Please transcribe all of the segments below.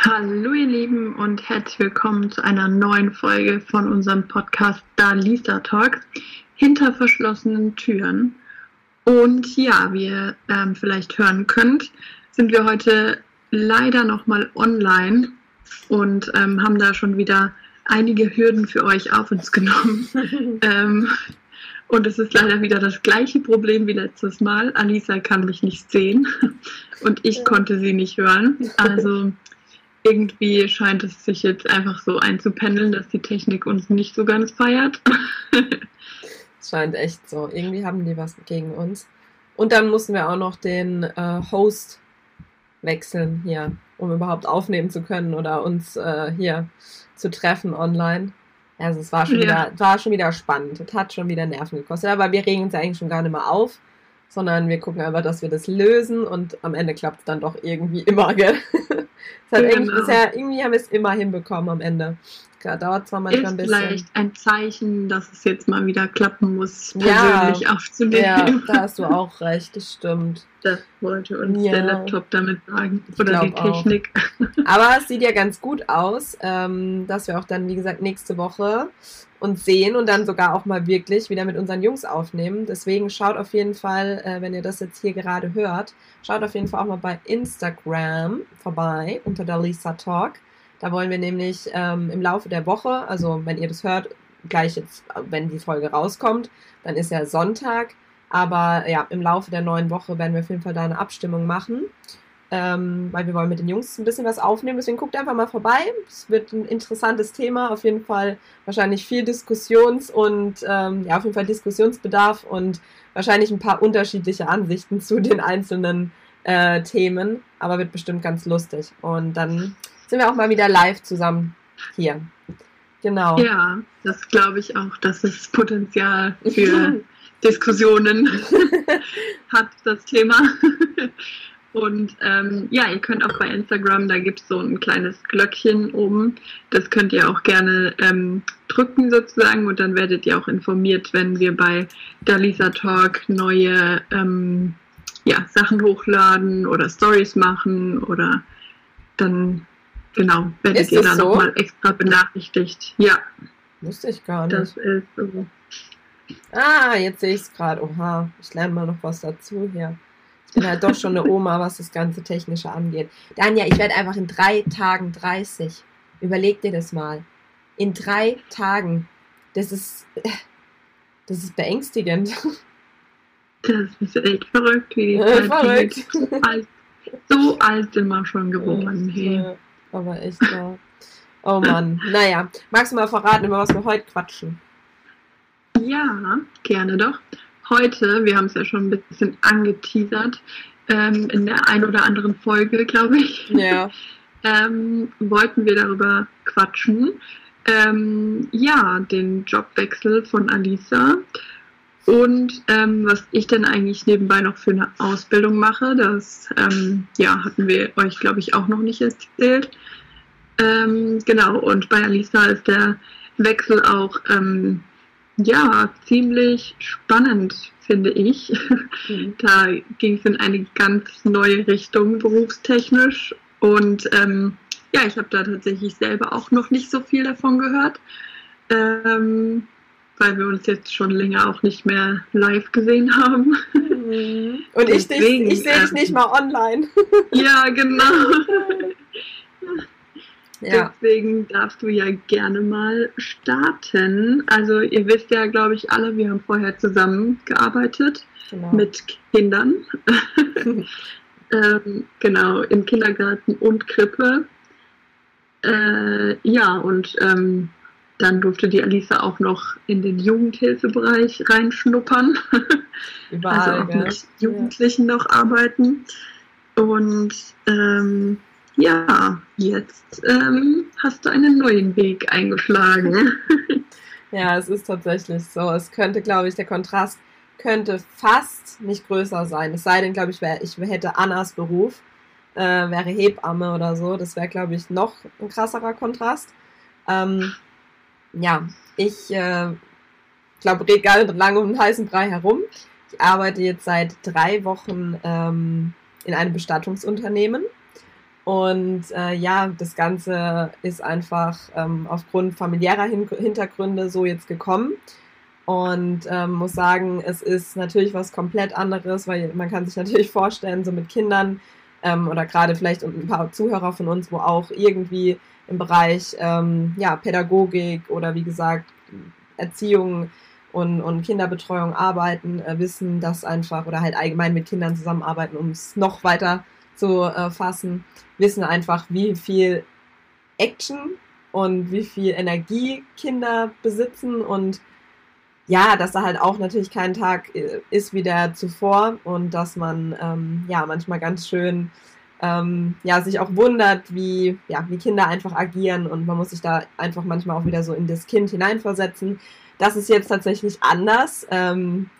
Hallo ihr Lieben und herzlich willkommen zu einer neuen Folge von unserem Podcast Da Lisa Talk hinter verschlossenen Türen. Und ja, wie ihr ähm, vielleicht hören könnt, sind wir heute leider nochmal online und ähm, haben da schon wieder einige Hürden für euch auf uns genommen. ähm, und es ist leider wieder das gleiche Problem wie letztes Mal. Alisa kann mich nicht sehen und ich konnte sie nicht hören. Also irgendwie scheint es sich jetzt einfach so einzupendeln, dass die Technik uns nicht so ganz feiert. scheint echt so. Irgendwie haben die was gegen uns. Und dann mussten wir auch noch den äh, Host wechseln hier, um überhaupt aufnehmen zu können oder uns äh, hier zu treffen online. Also es war schon, ja. wieder, war schon wieder spannend. Es hat schon wieder Nerven gekostet. Aber wir regen uns eigentlich schon gar nicht mehr auf, sondern wir gucken einfach, dass wir das lösen und am Ende klappt es dann doch irgendwie immer, gell? Es hat genau. bisher, irgendwie haben wir es immer hinbekommen am Ende. Klar, dauert zwar manchmal ein bisschen. vielleicht ein Zeichen, dass es jetzt mal wieder klappen muss, persönlich ja, aufzunehmen. Ja, da hast du auch recht, das stimmt. Das wollte uns ja. der Laptop damit sagen. Oder die Technik. Auch. Aber es sieht ja ganz gut aus, ähm, dass wir auch dann, wie gesagt, nächste Woche uns sehen und dann sogar auch mal wirklich wieder mit unseren Jungs aufnehmen. Deswegen schaut auf jeden Fall, äh, wenn ihr das jetzt hier gerade hört, schaut auf jeden Fall auch mal bei Instagram vorbei unter der Lisa Talk. Da wollen wir nämlich ähm, im Laufe der Woche, also wenn ihr das hört, gleich jetzt, wenn die Folge rauskommt, dann ist ja Sonntag. Aber ja, im Laufe der neuen Woche werden wir auf jeden Fall da eine Abstimmung machen ähm, weil wir wollen mit den Jungs ein bisschen was aufnehmen. Deswegen guckt einfach mal vorbei. Es wird ein interessantes Thema, auf jeden Fall wahrscheinlich viel Diskussions- und ähm, ja, auf jeden Fall Diskussionsbedarf und wahrscheinlich ein paar unterschiedliche Ansichten zu den einzelnen äh, Themen, aber wird bestimmt ganz lustig. Und dann sind wir auch mal wieder live zusammen hier. Genau. Ja, das glaube ich auch, dass es Potenzial für Diskussionen hat, das Thema. Und ähm, ja, ihr könnt auch bei Instagram, da gibt es so ein kleines Glöckchen oben. Das könnt ihr auch gerne ähm, drücken sozusagen und dann werdet ihr auch informiert, wenn wir bei Dalisa Talk neue ähm, ja, Sachen hochladen oder Stories machen oder dann genau werdet ist ihr dann so? nochmal extra benachrichtigt. Ja. Wusste ich gar nicht. Das ist so. Ah, jetzt sehe ich es gerade. Oha, ich lerne mal noch was dazu hier. Ich bin halt doch schon eine Oma, was das ganze Technische angeht. Danja, ich werde einfach in drei Tagen 30. Überleg dir das mal. In drei Tagen. Das ist. Das ist beängstigend. Das ist echt verrückt, wie die äh, Zeit. So alt, so alt sind wir schon geworden. Hey. Ja, aber echt wahr. Oh Mann. Naja, magst du mal verraten, über was wir heute quatschen? Ja, gerne doch heute, wir haben es ja schon ein bisschen angeteasert, ähm, in der ein oder anderen Folge, glaube ich, ja. ähm, wollten wir darüber quatschen. Ähm, ja, den Jobwechsel von Alisa und ähm, was ich denn eigentlich nebenbei noch für eine Ausbildung mache. Das ähm, ja, hatten wir euch, glaube ich, auch noch nicht erzählt. Ähm, genau, und bei Alisa ist der Wechsel auch ja, ziemlich spannend, finde ich. Mhm. Da ging es in eine ganz neue Richtung berufstechnisch. Und ähm, ja, ich habe da tatsächlich selber auch noch nicht so viel davon gehört, ähm, weil wir uns jetzt schon länger auch nicht mehr live gesehen haben. Mhm. Und ich, Deswegen, ich, ich sehe dich ähm, nicht mal online. ja, genau. Ja. Deswegen darfst du ja gerne mal starten. Also ihr wisst ja, glaube ich, alle, wir haben vorher zusammengearbeitet genau. mit Kindern. ähm, genau, im Kindergarten und Krippe. Äh, ja, und ähm, dann durfte die Alisa auch noch in den Jugendhilfebereich reinschnuppern. Überall, also auch mit Jugendlichen ja. noch arbeiten. Und ähm, ja, jetzt ähm, hast du einen neuen Weg eingeschlagen. ja, es ist tatsächlich so. Es könnte, glaube ich, der Kontrast könnte fast nicht größer sein. Es sei denn, glaube ich, wär, ich hätte Annas Beruf, äh, wäre Hebamme oder so. Das wäre, glaube ich, noch ein krasserer Kontrast. Ähm, ja, ich äh, glaube, rede gar nicht lange um den heißen Brei herum. Ich arbeite jetzt seit drei Wochen ähm, in einem Bestattungsunternehmen Und äh, ja, das Ganze ist einfach ähm, aufgrund familiärer Hin Hintergründe so jetzt gekommen. Und ähm, muss sagen, es ist natürlich was komplett anderes, weil man kann sich natürlich vorstellen, so mit Kindern ähm, oder gerade vielleicht ein paar Zuhörer von uns, wo auch irgendwie im Bereich ähm, ja, Pädagogik oder wie gesagt Erziehung und, und Kinderbetreuung arbeiten, äh, wissen, dass einfach oder halt allgemein mit Kindern zusammenarbeiten, um es noch weiter zu äh, fassen, wissen einfach, wie viel Action und wie viel Energie Kinder besitzen und ja, dass da halt auch natürlich kein Tag äh, ist wie der zuvor und dass man ähm, ja manchmal ganz schön ähm, ja sich auch wundert, wie ja wie Kinder einfach agieren und man muss sich da einfach manchmal auch wieder so in das Kind hineinversetzen. Das ist jetzt tatsächlich anders. Ähm,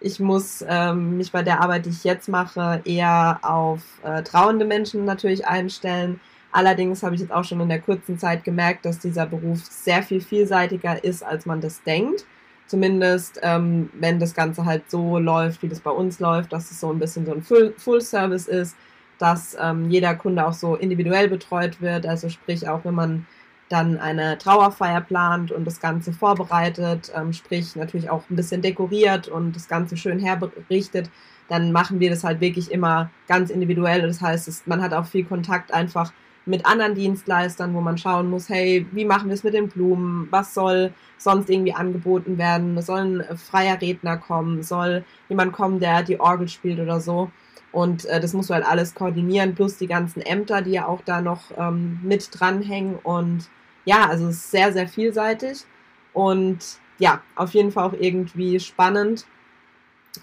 ich muss ähm, mich bei der Arbeit, die ich jetzt mache, eher auf äh, trauernde Menschen natürlich einstellen. Allerdings habe ich jetzt auch schon in der kurzen Zeit gemerkt, dass dieser Beruf sehr viel vielseitiger ist, als man das denkt. Zumindest, ähm, wenn das Ganze halt so läuft, wie das bei uns läuft, dass es so ein bisschen so ein Full-Service ist, dass ähm, jeder Kunde auch so individuell betreut wird. Also sprich, auch wenn man dann eine Trauerfeier plant und das Ganze vorbereitet, ähm, sprich natürlich auch ein bisschen dekoriert und das Ganze schön herberichtet, dann machen wir das halt wirklich immer ganz individuell. Das heißt, es, man hat auch viel Kontakt einfach mit anderen Dienstleistern, wo man schauen muss, hey, wie machen wir es mit den Blumen? Was soll sonst irgendwie angeboten werden? Soll ein freier Redner kommen? Soll jemand kommen, der die Orgel spielt oder so? Und äh, das musst du halt alles koordinieren, plus die ganzen Ämter, die ja auch da noch ähm, mit dranhängen. Und ja, also es ist sehr, sehr vielseitig. Und ja, auf jeden Fall auch irgendwie spannend.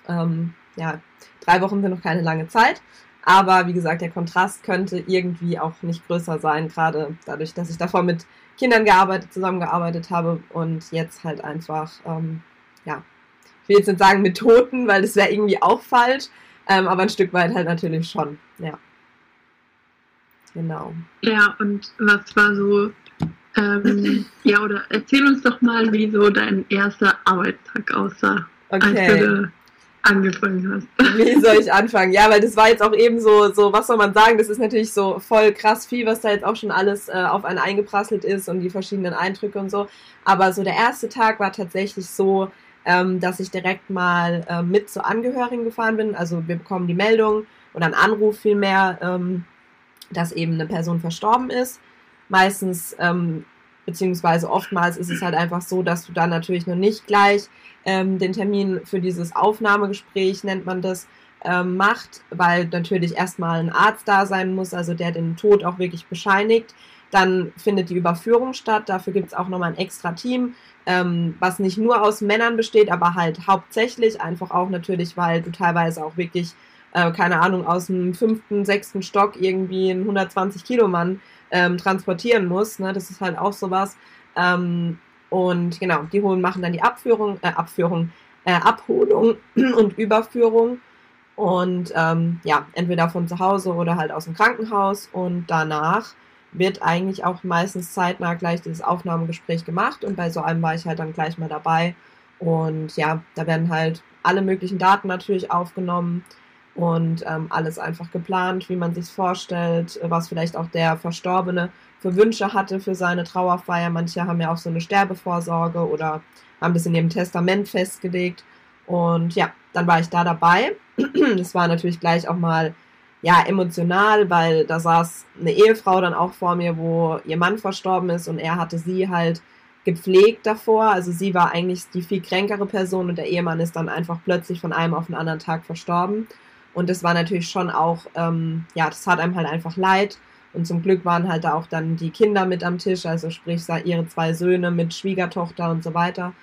Ähm, ja, drei Wochen sind noch keine lange Zeit. Aber wie gesagt, der Kontrast könnte irgendwie auch nicht größer sein, gerade dadurch, dass ich davor mit Kindern gearbeitet, zusammengearbeitet habe und jetzt halt einfach, ähm, ja, ich will jetzt nicht sagen mit Toten, weil das wäre irgendwie auch falsch, ähm, aber ein Stück weit halt natürlich schon, ja. Genau. Ja, und was war so, ähm, ja, oder erzähl uns doch mal, wie so dein erster Arbeitstag aussah. Okay angefangen hast. Wie soll ich anfangen? Ja, weil das war jetzt auch eben so, so, was soll man sagen? Das ist natürlich so voll krass viel, was da jetzt auch schon alles äh, auf einen eingeprasselt ist und die verschiedenen Eindrücke und so. Aber so der erste Tag war tatsächlich so, ähm, dass ich direkt mal äh, mit zu Angehörigen gefahren bin. Also wir bekommen die Meldung oder einen Anruf vielmehr, ähm, dass eben eine Person verstorben ist. Meistens ähm, beziehungsweise oftmals ist es halt einfach so, dass du dann natürlich noch nicht gleich ähm, den Termin für dieses Aufnahmegespräch, nennt man das, ähm, macht, weil natürlich erstmal ein Arzt da sein muss, also der den Tod auch wirklich bescheinigt. Dann findet die Überführung statt. Dafür gibt es auch nochmal ein extra Team, ähm, was nicht nur aus Männern besteht, aber halt hauptsächlich einfach auch natürlich, weil du teilweise auch wirklich, äh, keine Ahnung, aus dem fünften, sechsten Stock irgendwie einen 120 Kilo Mann ähm, transportieren muss. Ne? Das ist halt auch sowas. Ähm, und genau, die holen, machen dann die Abführung, äh, Abführung, äh, Abholung und Überführung. Und ähm, ja, entweder von zu Hause oder halt aus dem Krankenhaus. Und danach wird eigentlich auch meistens zeitnah gleich dieses Aufnahmegespräch gemacht. Und bei so einem war ich halt dann gleich mal dabei. Und ja, da werden halt alle möglichen Daten natürlich aufgenommen und ähm, alles einfach geplant, wie man sich vorstellt, was vielleicht auch der Verstorbene für Wünsche hatte für seine Trauerfeier. Manche haben ja auch so eine Sterbevorsorge oder haben das in ihrem Testament festgelegt. Und ja, dann war ich da dabei. Das war natürlich gleich auch mal ja emotional, weil da saß eine Ehefrau dann auch vor mir, wo ihr Mann verstorben ist und er hatte sie halt gepflegt davor. Also sie war eigentlich die viel kränkere Person und der Ehemann ist dann einfach plötzlich von einem auf den anderen Tag verstorben. Und das war natürlich schon auch, ähm, ja, das hat einem halt einfach leid. Und zum Glück waren halt da auch dann die Kinder mit am Tisch, also sprich ihre zwei Söhne mit Schwiegertochter und so weiter.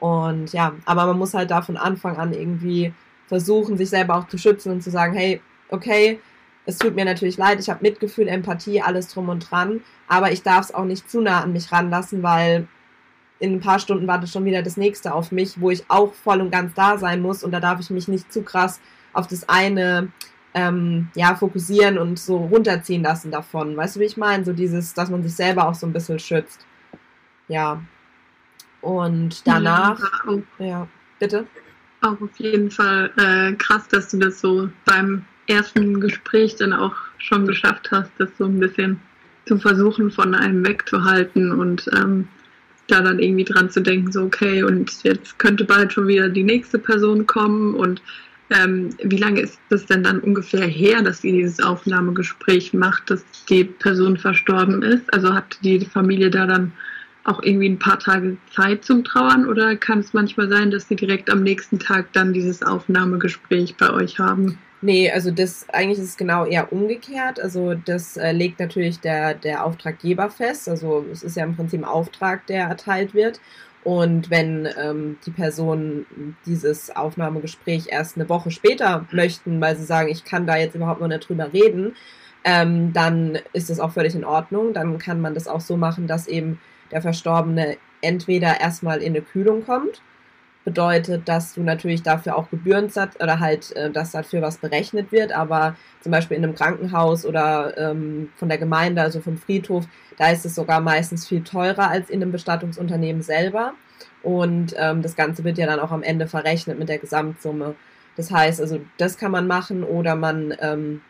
Und ja, aber man muss halt da von Anfang an irgendwie versuchen, sich selber auch zu schützen und zu sagen, hey, okay, es tut mir natürlich leid, ich habe Mitgefühl, Empathie, alles drum und dran, aber ich darf es auch nicht zu nah an mich ranlassen, weil in ein paar Stunden wartet schon wieder das nächste auf mich, wo ich auch voll und ganz da sein muss und da darf ich mich nicht zu krass auf das eine ähm, ja, fokussieren und so runterziehen lassen davon. Weißt du, wie ich meine? So dieses, dass man sich selber auch so ein bisschen schützt. Ja. Und danach. Ja, ja bitte. Auch auf jeden Fall äh, krass, dass du das so beim ersten Gespräch dann auch schon geschafft hast, das so ein bisschen zu versuchen, von einem wegzuhalten und ähm, da dann irgendwie dran zu denken, so okay, und jetzt könnte bald schon wieder die nächste Person kommen und ähm, wie lange ist das denn dann ungefähr her, dass ihr dieses Aufnahmegespräch macht, dass die Person verstorben ist? Also hat die Familie da dann auch irgendwie ein paar Tage Zeit zum Trauern oder kann es manchmal sein, dass sie direkt am nächsten Tag dann dieses Aufnahmegespräch bei euch haben? Nee, also das eigentlich ist es genau eher umgekehrt. Also das äh, legt natürlich der, der Auftraggeber fest. Also es ist ja im Prinzip ein Auftrag, der erteilt wird. Und wenn ähm, die Personen dieses Aufnahmegespräch erst eine Woche später möchten, weil sie sagen, ich kann da jetzt überhaupt noch nicht drüber reden, ähm, dann ist das auch völlig in Ordnung. Dann kann man das auch so machen, dass eben der Verstorbene entweder erstmal in eine Kühlung kommt bedeutet, dass du natürlich dafür auch Gebühren oder halt, äh, dass dafür was berechnet wird, aber zum Beispiel in einem Krankenhaus oder ähm, von der Gemeinde, also vom Friedhof, da ist es sogar meistens viel teurer als in einem Bestattungsunternehmen selber. Und ähm, das Ganze wird ja dann auch am Ende verrechnet mit der Gesamtsumme. Das heißt, also das kann man machen oder man ähm,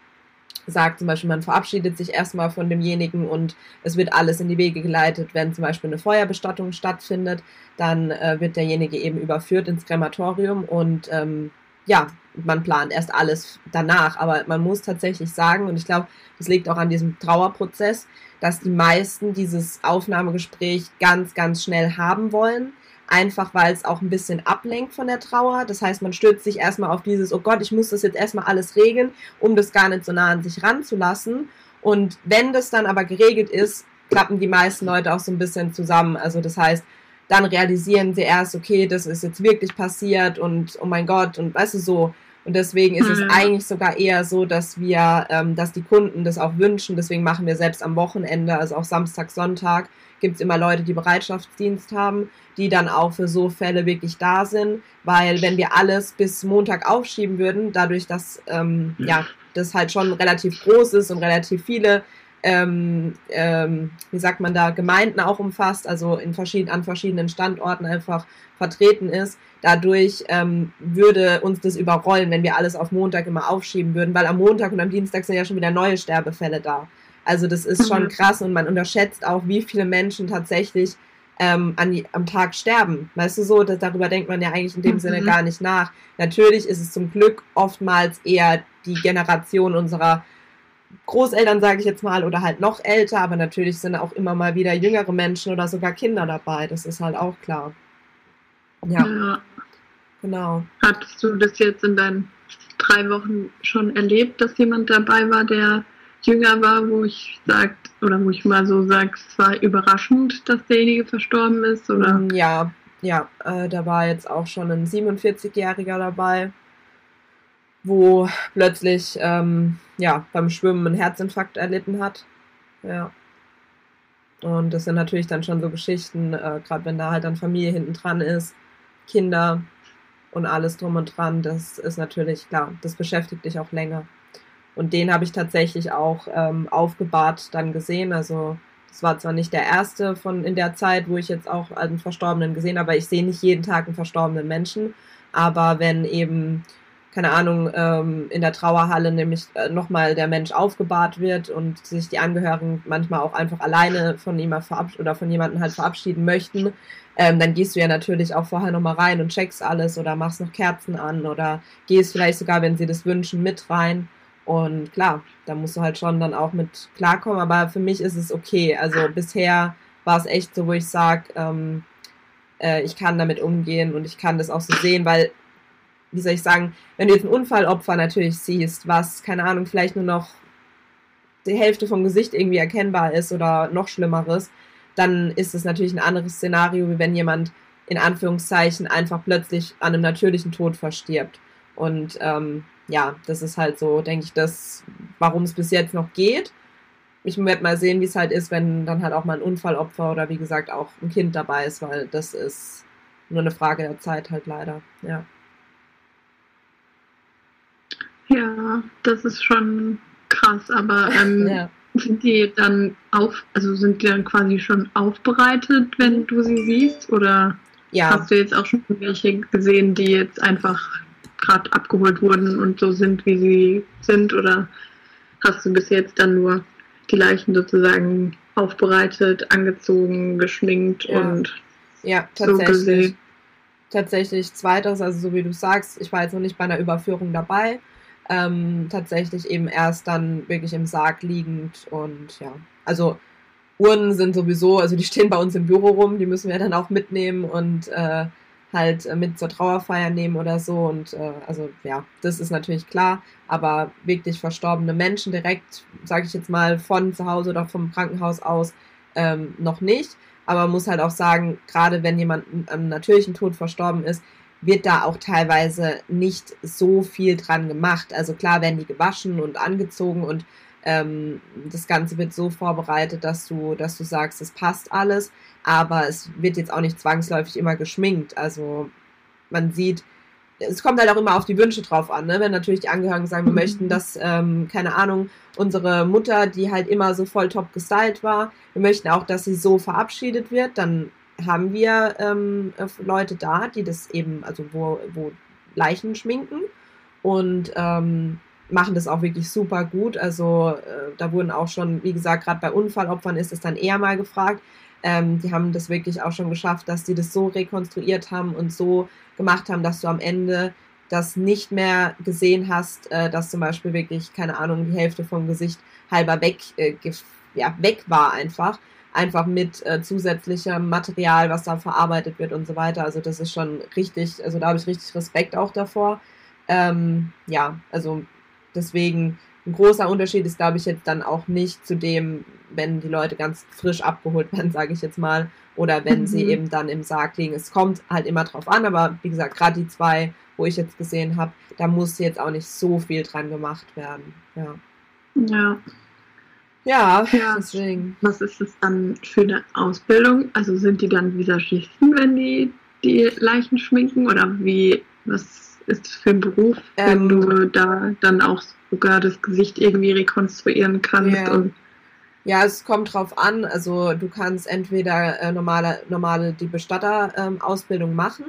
sagt zum Beispiel, man verabschiedet sich erstmal von demjenigen und es wird alles in die Wege geleitet, wenn zum Beispiel eine Feuerbestattung stattfindet, dann äh, wird derjenige eben überführt ins Krematorium und ähm, ja, man plant erst alles danach, aber man muss tatsächlich sagen, und ich glaube, das liegt auch an diesem Trauerprozess, dass die meisten dieses Aufnahmegespräch ganz, ganz schnell haben wollen einfach weil es auch ein bisschen ablenkt von der Trauer. Das heißt, man stürzt sich erstmal auf dieses, oh Gott, ich muss das jetzt erstmal alles regeln, um das gar nicht so nah an sich ranzulassen. Und wenn das dann aber geregelt ist, klappen die meisten Leute auch so ein bisschen zusammen. Also das heißt, dann realisieren sie erst, okay, das ist jetzt wirklich passiert und oh mein Gott und weißt du so. Und deswegen ist mhm. es eigentlich sogar eher so, dass wir, ähm, dass die Kunden das auch wünschen. Deswegen machen wir selbst am Wochenende, also auch Samstag, Sonntag, gibt es immer Leute, die Bereitschaftsdienst haben, die dann auch für so Fälle wirklich da sind, weil wenn wir alles bis Montag aufschieben würden, dadurch, dass ähm, ja das halt schon relativ groß ist und relativ viele ähm, ähm, wie sagt man da, Gemeinden auch umfasst, also in verschieden, an verschiedenen Standorten einfach vertreten ist. Dadurch ähm, würde uns das überrollen, wenn wir alles auf Montag immer aufschieben würden, weil am Montag und am Dienstag sind ja schon wieder neue Sterbefälle da. Also das ist schon mhm. krass und man unterschätzt auch, wie viele Menschen tatsächlich ähm, an die, am Tag sterben. Weißt du so, dass, darüber denkt man ja eigentlich in dem mhm. Sinne gar nicht nach. Natürlich ist es zum Glück oftmals eher die Generation unserer Großeltern, sage ich jetzt mal, oder halt noch älter, aber natürlich sind auch immer mal wieder jüngere Menschen oder sogar Kinder dabei. Das ist halt auch klar. Ja. ja. Genau. Hattest du das jetzt in deinen drei Wochen schon erlebt, dass jemand dabei war, der jünger war, wo ich sagt oder wo ich mal so sage, es war überraschend, dass derjenige verstorben ist, oder? Mm, ja, ja, äh, da war jetzt auch schon ein 47-Jähriger dabei, wo plötzlich ähm, ja beim Schwimmen einen Herzinfarkt erlitten hat. Ja. Und das sind natürlich dann schon so Geschichten, äh, gerade wenn da halt dann Familie hinten dran ist, Kinder und alles drum und dran, das ist natürlich klar, das beschäftigt dich auch länger. Und den habe ich tatsächlich auch ähm, aufgebahrt dann gesehen. Also das war zwar nicht der erste von in der Zeit, wo ich jetzt auch einen Verstorbenen gesehen habe, aber ich sehe nicht jeden Tag einen verstorbenen Menschen. Aber wenn eben, keine Ahnung, ähm, in der Trauerhalle nämlich äh, nochmal der Mensch aufgebahrt wird und sich die Angehörigen manchmal auch einfach alleine von ihm oder von jemandem halt verabschieden möchten, ähm, dann gehst du ja natürlich auch vorher nochmal rein und checkst alles oder machst noch Kerzen an oder gehst vielleicht sogar, wenn sie das wünschen, mit rein. Und klar, da musst du halt schon dann auch mit klarkommen, aber für mich ist es okay. Also bisher war es echt so, wo ich sage, ähm, äh, ich kann damit umgehen und ich kann das auch so sehen, weil, wie soll ich sagen, wenn du jetzt ein Unfallopfer natürlich siehst, was, keine Ahnung, vielleicht nur noch die Hälfte vom Gesicht irgendwie erkennbar ist oder noch Schlimmeres, dann ist es natürlich ein anderes Szenario, wie wenn jemand in Anführungszeichen einfach plötzlich an einem natürlichen Tod verstirbt. Und ähm, ja, das ist halt so, denke ich, das, warum es bis jetzt noch geht. Ich werde mal sehen, wie es halt ist, wenn dann halt auch mal ein Unfallopfer oder wie gesagt auch ein Kind dabei ist, weil das ist nur eine Frage der Zeit halt leider, ja. Ja, das ist schon krass, aber ähm, ja. sind die dann auf, also sind die dann quasi schon aufbereitet, wenn du sie siehst? Oder ja. hast du jetzt auch schon welche gesehen, die jetzt einfach gerade abgeholt wurden und so sind, wie sie sind? Oder hast du bis jetzt dann nur die Leichen sozusagen aufbereitet, angezogen, geschminkt Ja. und Ja, so gesehen. tatsächlich zweiteres, also so wie du sagst, ich war jetzt noch nicht bei einer Überführung dabei. Ähm, tatsächlich eben erst dann wirklich im Sarg liegend und ja, also Urnen sind sowieso, also die stehen bei uns im Büro rum, die müssen wir dann auch mitnehmen und äh, halt äh, mit zur Trauerfeier nehmen oder so und äh, also ja, das ist natürlich klar, aber wirklich verstorbene Menschen direkt, sage ich jetzt mal, von zu Hause oder vom Krankenhaus aus ähm, noch nicht. Aber man muss halt auch sagen, gerade wenn jemand am natürlichen Tod verstorben ist, wird da auch teilweise nicht so viel dran gemacht. Also klar werden die gewaschen und angezogen und ähm, das Ganze wird so vorbereitet, dass du, dass du sagst, es passt alles, aber es wird jetzt auch nicht zwangsläufig immer geschminkt. Also man sieht, es kommt halt auch immer auf die Wünsche drauf an, ne? wenn natürlich die Angehörigen sagen, wir Mhm. möchten, dass, ähm, keine Ahnung, unsere Mutter, die halt immer so voll top gestylt war, wir möchten auch, dass sie so verabschiedet wird, dann haben wir ähm, äh, Leute da, die das eben, also wo, wo Leichen schminken und ähm, machen das auch wirklich super gut. Also äh, da wurden auch schon, wie gesagt, gerade bei Unfallopfern ist es dann eher mal gefragt. Ähm, die haben das wirklich auch schon geschafft, dass die das so rekonstruiert haben und so gemacht haben, dass du am Ende das nicht mehr gesehen hast, äh, dass zum Beispiel wirklich, keine Ahnung, die Hälfte vom Gesicht halber weg, äh, ja, weg war einfach. Einfach mit äh, zusätzlichem Material, was da verarbeitet wird und so weiter. Also das ist schon richtig, also da habe ich richtig Respekt auch davor. Ähm, ja, also deswegen ein großer Unterschied ist, glaube ich, jetzt dann auch nicht zu dem, wenn die Leute ganz frisch abgeholt werden, sage ich jetzt mal, oder wenn Mhm. sie eben dann im Sarg liegen. Es kommt halt immer drauf an, aber wie gesagt, gerade die zwei, wo ich jetzt gesehen habe, da muss jetzt auch nicht so viel dran gemacht werden. Ja, Ja. Ja, Ja. deswegen. Was ist es dann für eine Ausbildung? Also sind die dann Visagisten, wenn die die Leichen schminken? Oder wie, was ist das für ein Beruf, Ähm, wenn du da dann auch sogar das Gesicht irgendwie rekonstruieren kannst? Ja. Und, Ja, es kommt drauf an. Also du kannst entweder äh, normale, normale die Bestatter-Ausbildung machen,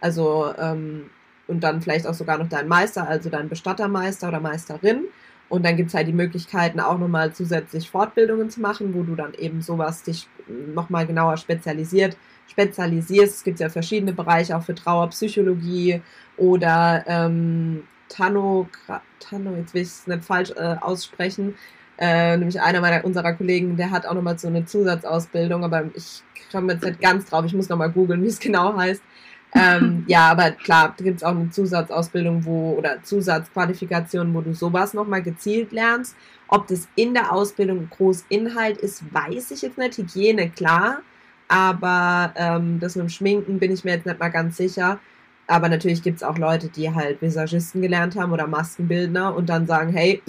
also ähm, und dann vielleicht auch sogar noch deinen Meister, also deinen Bestattermeister oder Meisterin. Und dann gibt's halt die Möglichkeiten, auch nochmal zusätzlich Fortbildungen zu machen, wo du dann eben sowas dich nochmal genauer spezialisiert, spezialisierst. Es gibt ja verschiedene Bereiche, auch für Trauerpsychologie oder ähm, Tanno, Tanno, jetzt will ich es nicht falsch äh, aussprechen, äh, nämlich einer meiner unserer Kollegen, der hat auch nochmal so eine Zusatzausbildung, aber ich komme jetzt nicht ganz drauf, ich muss nochmal googeln, wie es genau heißt. Ähm, ja, aber klar, da gibt es auch eine Zusatzausbildung, wo oder Zusatzqualifikation, wo du sowas nochmal gezielt lernst. Ob das in der Ausbildung groß Inhalt ist, weiß ich jetzt nicht. Hygiene, klar. Aber ähm, das mit dem Schminken bin ich mir jetzt nicht mal ganz sicher. Aber natürlich gibt es auch Leute, die halt Visagisten gelernt haben oder Maskenbildner und dann sagen, hey,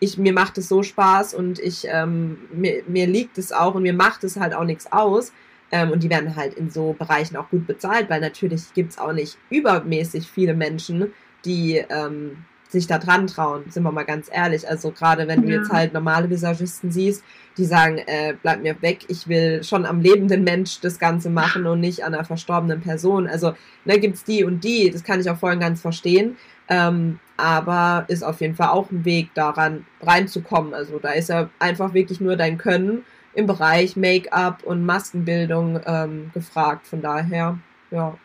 ich, mir macht es so Spaß und ich, ähm, mir, mir liegt es auch und mir macht es halt auch nichts aus. Ähm, und die werden halt in so Bereichen auch gut bezahlt, weil natürlich gibt es auch nicht übermäßig viele Menschen, die ähm, sich da dran trauen, sind wir mal ganz ehrlich. Also gerade wenn du Ja. jetzt halt normale Visagisten siehst, die sagen, äh, bleib mir weg, ich will schon am lebenden Mensch das Ganze machen und nicht an einer verstorbenen Person. Also da gibt's die und die, das kann ich auch voll und ganz verstehen. Ähm, aber ist auf jeden Fall auch ein Weg daran reinzukommen. Also da ist ja einfach wirklich nur dein Können im Bereich Make-up und Maskenbildung ähm, gefragt. Von daher, ja.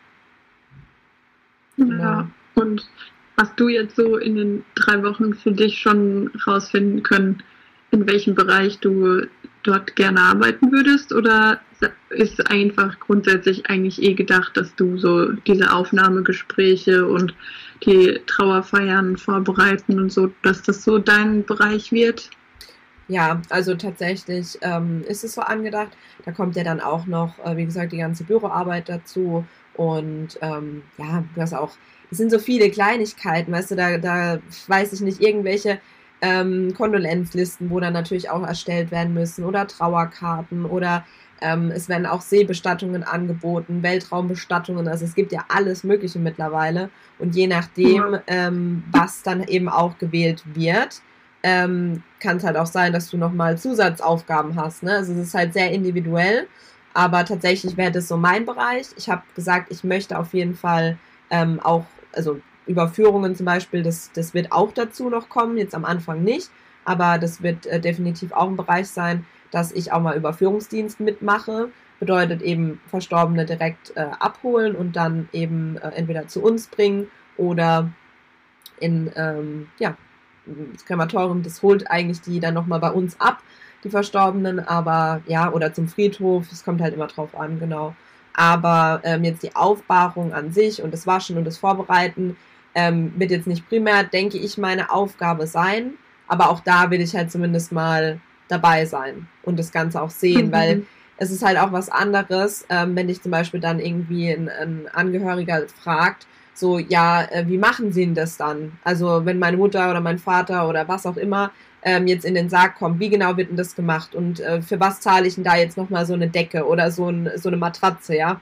ja. Und hast du jetzt so in den drei Wochen für dich schon rausfinden können, in welchem Bereich du dort gerne arbeiten würdest? Oder ist einfach grundsätzlich eigentlich eh gedacht, dass du so diese Aufnahmegespräche und die Trauerfeiern vorbereiten und so, dass das so dein Bereich wird? Ja, also tatsächlich ähm, ist es so angedacht. Da kommt ja dann auch noch, äh, wie gesagt, die ganze Büroarbeit dazu. Und ähm, ja, du hast auch, es sind so viele Kleinigkeiten, weißt du, da, da weiß ich nicht, irgendwelche ähm, Kondolenzlisten, wo dann natürlich auch erstellt werden müssen oder Trauerkarten oder ähm, es werden auch Seebestattungen angeboten, Weltraumbestattungen, also es gibt ja alles Mögliche mittlerweile und je nachdem, ähm, was dann eben auch gewählt wird, ähm, kann es halt auch sein, dass du nochmal Zusatzaufgaben hast. Ne? Also es ist halt sehr individuell, aber tatsächlich wäre das so mein Bereich. Ich habe gesagt, ich möchte auf jeden Fall ähm, auch, also Überführungen zum Beispiel, das, das wird auch dazu noch kommen, jetzt am Anfang nicht. aber das wird äh, definitiv auch ein Bereich sein, dass ich auch mal Überführungsdienst mitmache. Bedeutet eben Verstorbene direkt äh, abholen und dann eben äh, entweder zu uns bringen oder in, ähm, ja, das Krematorium, das holt eigentlich die dann nochmal bei uns ab, die Verstorbenen, aber ja, oder zum Friedhof, es kommt halt immer drauf an, genau. Aber ähm, jetzt die Aufbahrung an sich und das Waschen und das Vorbereiten ähm, wird jetzt nicht primär, denke ich, meine Aufgabe sein. Aber auch da will ich halt zumindest mal dabei sein und das Ganze auch sehen, mhm. weil es ist halt auch was anderes, ähm, wenn dich zum Beispiel dann irgendwie ein, ein Angehöriger fragt, so, ja, äh, wie machen sie denn das dann? Also, wenn meine Mutter oder mein Vater oder was auch immer ähm, jetzt in den Sarg kommt, wie genau wird denn das gemacht? Und äh, für was zahle ich denn da jetzt nochmal so eine Decke oder so, ein, so eine Matratze, ja?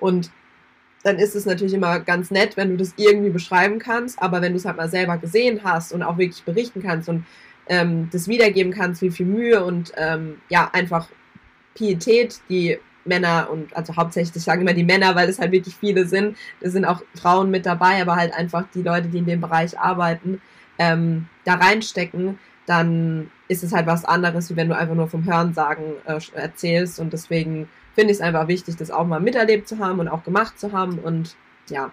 Und dann ist es natürlich immer ganz nett, wenn du das irgendwie beschreiben kannst, aber wenn du es halt mal selber gesehen hast und auch wirklich berichten kannst und ähm, das wiedergeben kannst, wie viel Mühe und ähm, ja, einfach Pietät, die Männer und also hauptsächlich, ich sage immer die Männer, weil es halt wirklich viele sind. Da sind auch Frauen mit dabei, aber halt einfach die Leute, die in dem Bereich arbeiten, ähm, da reinstecken, dann ist es halt was anderes, wie wenn du einfach nur vom Hörensagen äh, erzählst. Und deswegen finde ich es einfach wichtig, das auch mal miterlebt zu haben und auch gemacht zu haben. Und ja,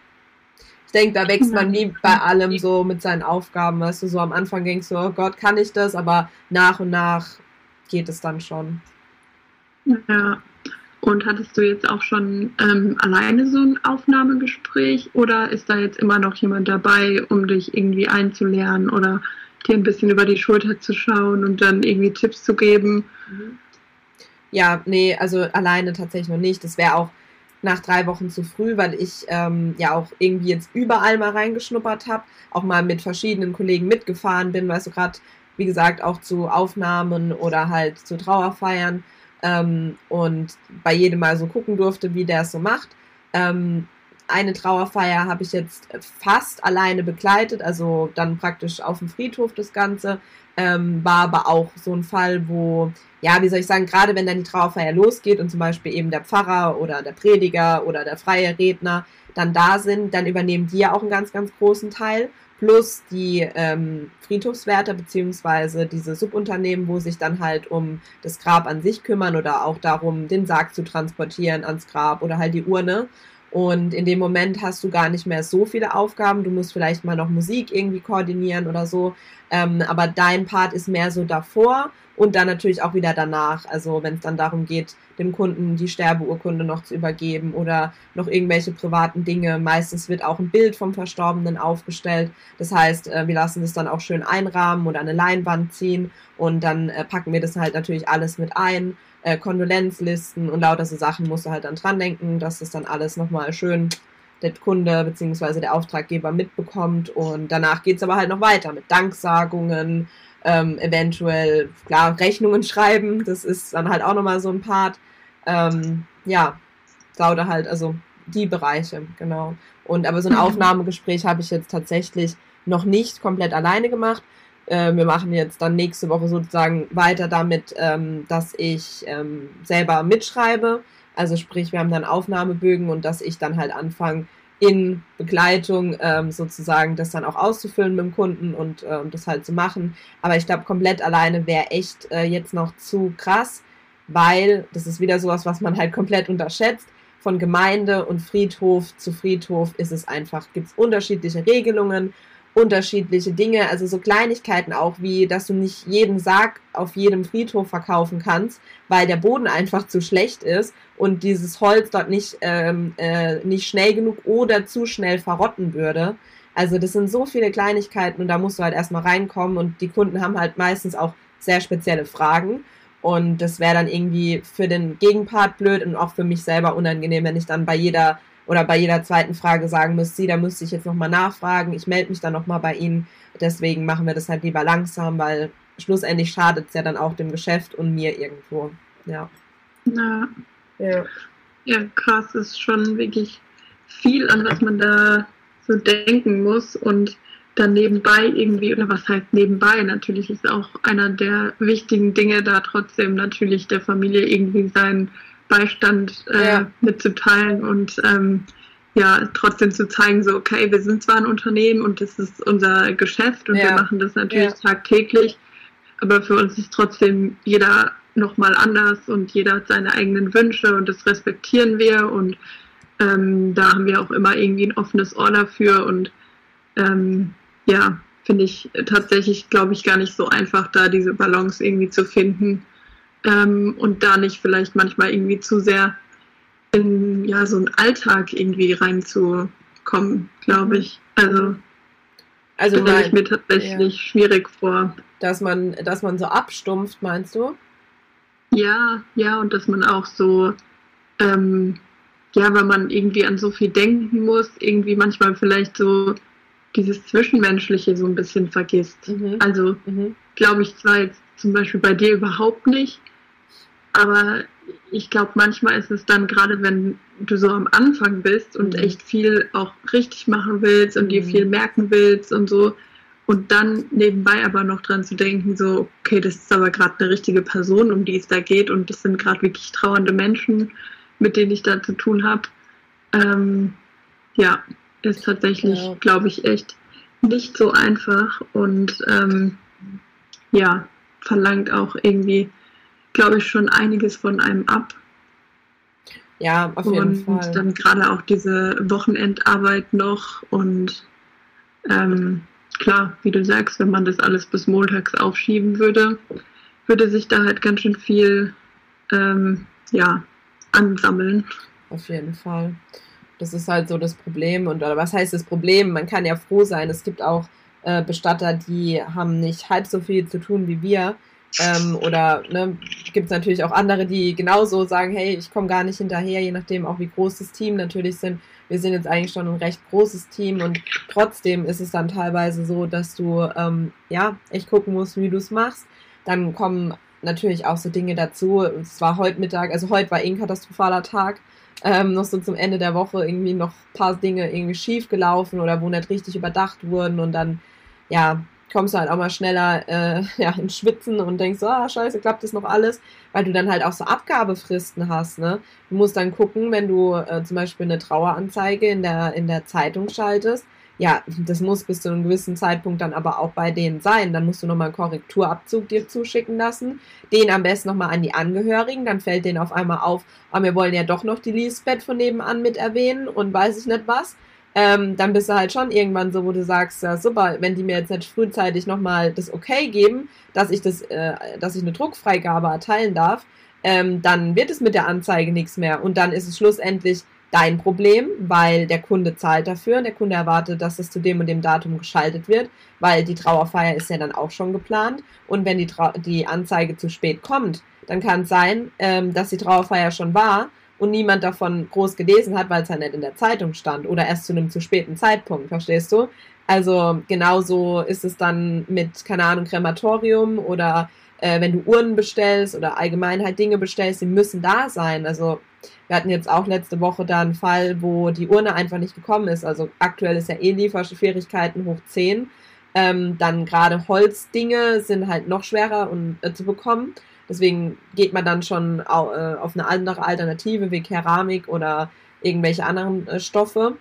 ich denke, da wächst man nie bei allem so mit seinen Aufgaben. Weißt du, so am Anfang denkst du, oh Gott, kann ich das? Aber nach und nach geht es dann schon. Ja, und hattest du jetzt auch schon ähm, alleine so ein Aufnahmegespräch oder ist da jetzt immer noch jemand dabei, um dich irgendwie einzulernen oder dir ein bisschen über die Schulter zu schauen und dann irgendwie Tipps zu geben? Ja, nee, also alleine tatsächlich noch nicht. Das wäre auch nach drei Wochen zu früh, weil ich ähm, ja auch irgendwie jetzt überall mal reingeschnuppert habe, auch mal mit verschiedenen Kollegen mitgefahren bin, weißt du, gerade, wie gesagt, auch zu Aufnahmen oder halt zu Trauerfeiern ähm, und bei jedem mal so gucken durfte, wie der es so macht. Ähm, eine Trauerfeier habe ich jetzt fast alleine begleitet, also dann praktisch auf dem Friedhof das Ganze. Ähm, war aber auch so ein Fall, wo, ja, wie soll ich sagen, gerade wenn dann die Trauerfeier losgeht und zum Beispiel eben der Pfarrer oder der Prediger oder der freie Redner dann da sind, dann übernehmen die ja auch einen ganz, ganz großen Teil plus die ähm, Friedhofswärter beziehungsweise diese Subunternehmen, wo sich dann halt um das Grab an sich kümmern oder auch darum, den Sarg zu transportieren ans Grab oder halt die Urne. Und in dem Moment hast du gar nicht mehr so viele Aufgaben. Du musst vielleicht mal noch Musik irgendwie koordinieren oder so. Ähm, aber dein Part ist mehr so davor und dann natürlich auch wieder danach. Also wenn es dann darum geht, dem Kunden die Sterbeurkunde noch zu übergeben oder noch irgendwelche privaten Dinge. Meistens wird auch ein Bild vom Verstorbenen aufgestellt. Das heißt, äh, wir lassen das dann auch schön einrahmen oder eine Leinwand ziehen und dann äh, packen wir das halt natürlich alles mit ein. Äh, Kondolenzlisten und lauter so Sachen musst du halt dann dran denken, dass das dann alles nochmal schön der Kunde bzw. der Auftraggeber mitbekommt. Und danach geht es aber halt noch weiter mit Danksagungen, ähm, eventuell, klar, Rechnungen schreiben. Das ist dann halt auch nochmal so ein Part. Ähm, ja, lauter halt, also die Bereiche, genau. Und aber so ein mhm. Aufnahmegespräch habe ich jetzt tatsächlich noch nicht komplett alleine gemacht. Äh, wir machen jetzt dann nächste Woche sozusagen weiter damit, ähm, dass ich ähm, selber mitschreibe also sprich, wir haben dann Aufnahmebögen und dass ich dann halt anfange, in Begleitung ähm, sozusagen das dann auch auszufüllen mit dem Kunden und ähm, das halt zu machen. Aber ich glaube, komplett alleine wäre echt äh, jetzt noch zu krass, weil das ist wieder sowas, was man halt komplett unterschätzt. Von Gemeinde und Friedhof zu Friedhof ist es einfach, gibt es unterschiedliche Regelungen unterschiedliche Dinge, also so Kleinigkeiten auch, wie dass du nicht jeden Sarg auf jedem Friedhof verkaufen kannst, weil der Boden einfach zu schlecht ist und dieses Holz dort nicht, ähm, äh, nicht schnell genug oder zu schnell verrotten würde. Also das sind so viele Kleinigkeiten und da musst du halt erstmal reinkommen und die Kunden haben halt meistens auch sehr spezielle Fragen. Und das wäre dann irgendwie für den Gegenpart blöd und auch für mich selber unangenehm, wenn ich dann bei jeder oder bei jeder zweiten Frage sagen müsste, sie, da müsste ich jetzt nochmal nachfragen, ich melde mich dann nochmal bei Ihnen. Deswegen machen wir das halt lieber langsam, weil schlussendlich schadet es ja dann auch dem Geschäft und mir irgendwo. Ja. Ja. Ja, ja krass, ist schon wirklich viel, an was man da so denken muss und dann nebenbei irgendwie, oder was heißt nebenbei, natürlich ist auch einer der wichtigen Dinge da trotzdem natürlich der Familie irgendwie sein Beistand äh, ja. mitzuteilen und ähm, ja, trotzdem zu zeigen, so, okay, wir sind zwar ein Unternehmen und das ist unser Geschäft und ja. wir machen das natürlich ja. tagtäglich, aber für uns ist trotzdem jeder nochmal anders und jeder hat seine eigenen Wünsche und das respektieren wir und ähm, da haben wir auch immer irgendwie ein offenes Ohr dafür und ähm, ja, finde ich tatsächlich, glaube ich, gar nicht so einfach, da diese Balance irgendwie zu finden ähm, und da nicht vielleicht manchmal irgendwie zu sehr in ja, so einen Alltag irgendwie reinzukommen, glaube ich. Also, also stelle ich mir tatsächlich ja. schwierig vor. Dass man, dass man so abstumpft, meinst du? Ja, ja, und dass man auch so, ähm, ja, weil man irgendwie an so viel denken muss, irgendwie manchmal vielleicht so dieses Zwischenmenschliche so ein bisschen vergisst. Mhm. Also mhm. glaube ich zwar jetzt zum Beispiel bei dir überhaupt nicht, aber ich glaube, manchmal ist es dann gerade, wenn du so am Anfang bist und mhm. echt viel auch richtig machen willst und mhm. dir viel merken willst und so. Und dann nebenbei aber noch dran zu denken, so, okay, das ist aber gerade eine richtige Person, um die es da geht und das sind gerade wirklich trauernde Menschen, mit denen ich da zu tun habe. Ähm, ja, ist tatsächlich, ja. glaube ich, echt nicht so einfach und ähm, ja, verlangt auch irgendwie glaube ich, schon einiges von einem ab. Ja, auf jeden und Fall. Und dann gerade auch diese Wochenendarbeit noch und ähm, klar, wie du sagst, wenn man das alles bis montags aufschieben würde, würde sich da halt ganz schön viel ähm, ja, ansammeln. Auf jeden Fall. Das ist halt so das Problem. Und oder was heißt das Problem? Man kann ja froh sein. Es gibt auch äh, Bestatter, die haben nicht halb so viel zu tun wie wir. Ähm, oder ne, gibt es natürlich auch andere, die genauso sagen, hey, ich komme gar nicht hinterher, je nachdem auch wie groß das Team natürlich sind. Wir sind jetzt eigentlich schon ein recht großes Team und trotzdem ist es dann teilweise so, dass du ähm, ja echt gucken musst, wie du es machst. Dann kommen natürlich auch so Dinge dazu. Es war heute Mittag, also heute war eh ein katastrophaler Tag. Ähm, noch so zum Ende der Woche irgendwie noch ein paar Dinge irgendwie schief gelaufen oder wo nicht richtig überdacht wurden und dann ja, kommst du halt auch mal schneller äh, ja, ins Schwitzen und denkst, ah, oh, scheiße, klappt das noch alles, weil du dann halt auch so Abgabefristen hast, ne? Du musst dann gucken, wenn du äh, zum Beispiel eine Traueranzeige in der, in der Zeitung schaltest, ja, das muss bis zu einem gewissen Zeitpunkt dann aber auch bei denen sein. Dann musst du nochmal einen Korrekturabzug dir zuschicken lassen, den am besten nochmal an die Angehörigen, dann fällt denen auf einmal auf, ah, wir wollen ja doch noch die Lisbeth von nebenan mit erwähnen und weiß ich nicht was ähm, dann bist du halt schon irgendwann so, wo du sagst, ja, super, wenn die mir jetzt nicht frühzeitig nochmal das Okay geben, dass ich das, äh, dass ich eine Druckfreigabe erteilen darf, ähm, dann wird es mit der Anzeige nichts mehr. Und dann ist es schlussendlich dein Problem, weil der Kunde zahlt dafür und der Kunde erwartet, dass es zu dem und dem Datum geschaltet wird, weil die Trauerfeier ist ja dann auch schon geplant. Und wenn die, Trau die Anzeige zu spät kommt, dann kann es sein, ähm, dass die Trauerfeier schon war und niemand davon groß gelesen hat, weil es halt nicht in der Zeitung stand oder erst zu einem zu späten Zeitpunkt, verstehst du? Also genauso ist es dann mit, keine Ahnung, Krematorium oder äh, wenn du Uhren bestellst oder allgemein halt Dinge bestellst, die müssen da sein. Also wir hatten jetzt auch letzte Woche da einen Fall, wo die Urne einfach nicht gekommen ist. Also aktuell ist ja eh Lieferschwierigkeiten hoch 10. Ähm, dann gerade Holzdinge sind halt noch schwerer um, äh, zu bekommen. Deswegen geht man dann schon äh, auf eine andere Alternative wie Keramik oder irgendwelche anderen äh, Stoffe.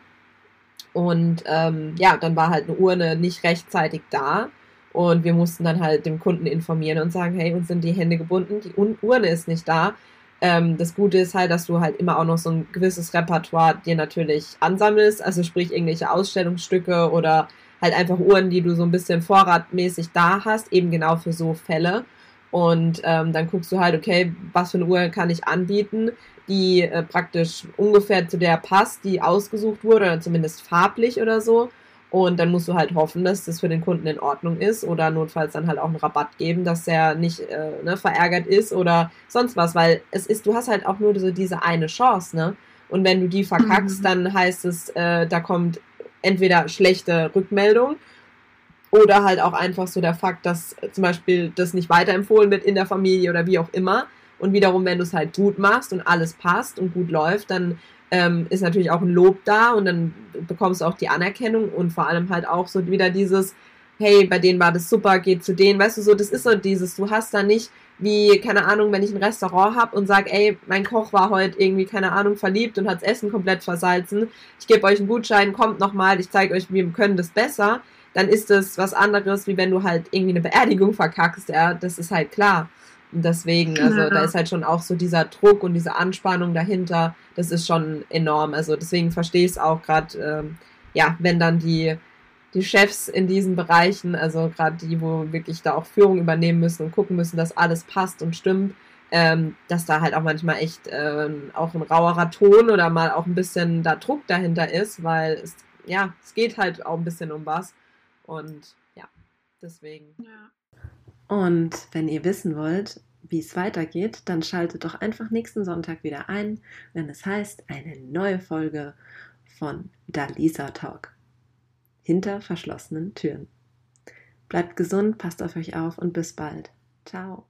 Und ähm, ja, dann war halt eine Urne nicht rechtzeitig da. Und wir mussten dann halt dem Kunden informieren und sagen, hey, uns sind die Hände gebunden, die Urne ist nicht da. Ähm, das Gute ist halt, dass du halt immer auch noch so ein gewisses Repertoire dir natürlich ansammelst, also sprich irgendwelche Ausstellungsstücke oder halt einfach Uhren, die du so ein bisschen vorratmäßig da hast, eben genau für so Fälle. Und ähm, dann guckst du halt, okay, was für eine Uhr kann ich anbieten, die äh, praktisch ungefähr zu der passt, die ausgesucht wurde, oder zumindest farblich oder so. Und dann musst du halt hoffen, dass das für den Kunden in Ordnung ist oder notfalls dann halt auch einen Rabatt geben, dass er nicht äh, ne, verärgert ist oder sonst was, weil es ist, du hast halt auch nur so diese eine Chance, ne? Und wenn du die verkackst, mhm. dann heißt es, äh, da kommt entweder schlechte Rückmeldung oder halt auch einfach so der Fakt, dass zum Beispiel das nicht weiterempfohlen wird in der Familie oder wie auch immer. Und wiederum, wenn du es halt gut machst und alles passt und gut läuft, dann ähm, ist natürlich auch ein Lob da und dann bekommst du auch die Anerkennung und vor allem halt auch so wieder dieses, hey, bei denen war das super, geht zu denen, weißt du so, das ist so dieses, du hast da nicht wie, keine Ahnung, wenn ich ein Restaurant habe und sage, ey, mein Koch war heute irgendwie, keine Ahnung, verliebt und hat das Essen komplett versalzen, ich gebe euch einen Gutschein, kommt nochmal, ich zeige euch, wir können das besser dann ist es was anderes, wie wenn du halt irgendwie eine Beerdigung verkackst, ja, das ist halt klar. Und deswegen, also ja. da ist halt schon auch so dieser Druck und diese Anspannung dahinter, das ist schon enorm. Also deswegen verstehe ich es auch gerade, ähm, ja, wenn dann die, die Chefs in diesen Bereichen, also gerade die, wo wirklich da auch Führung übernehmen müssen und gucken müssen, dass alles passt und stimmt, ähm, dass da halt auch manchmal echt ähm, auch ein rauerer Ton oder mal auch ein bisschen da Druck dahinter ist, weil es, ja, es geht halt auch ein bisschen um was. Und ja, deswegen. Ja. Und wenn ihr wissen wollt, wie es weitergeht, dann schaltet doch einfach nächsten Sonntag wieder ein, wenn es heißt, eine neue Folge von Dalisa Talk. Hinter verschlossenen Türen. Bleibt gesund, passt auf euch auf und bis bald. Ciao.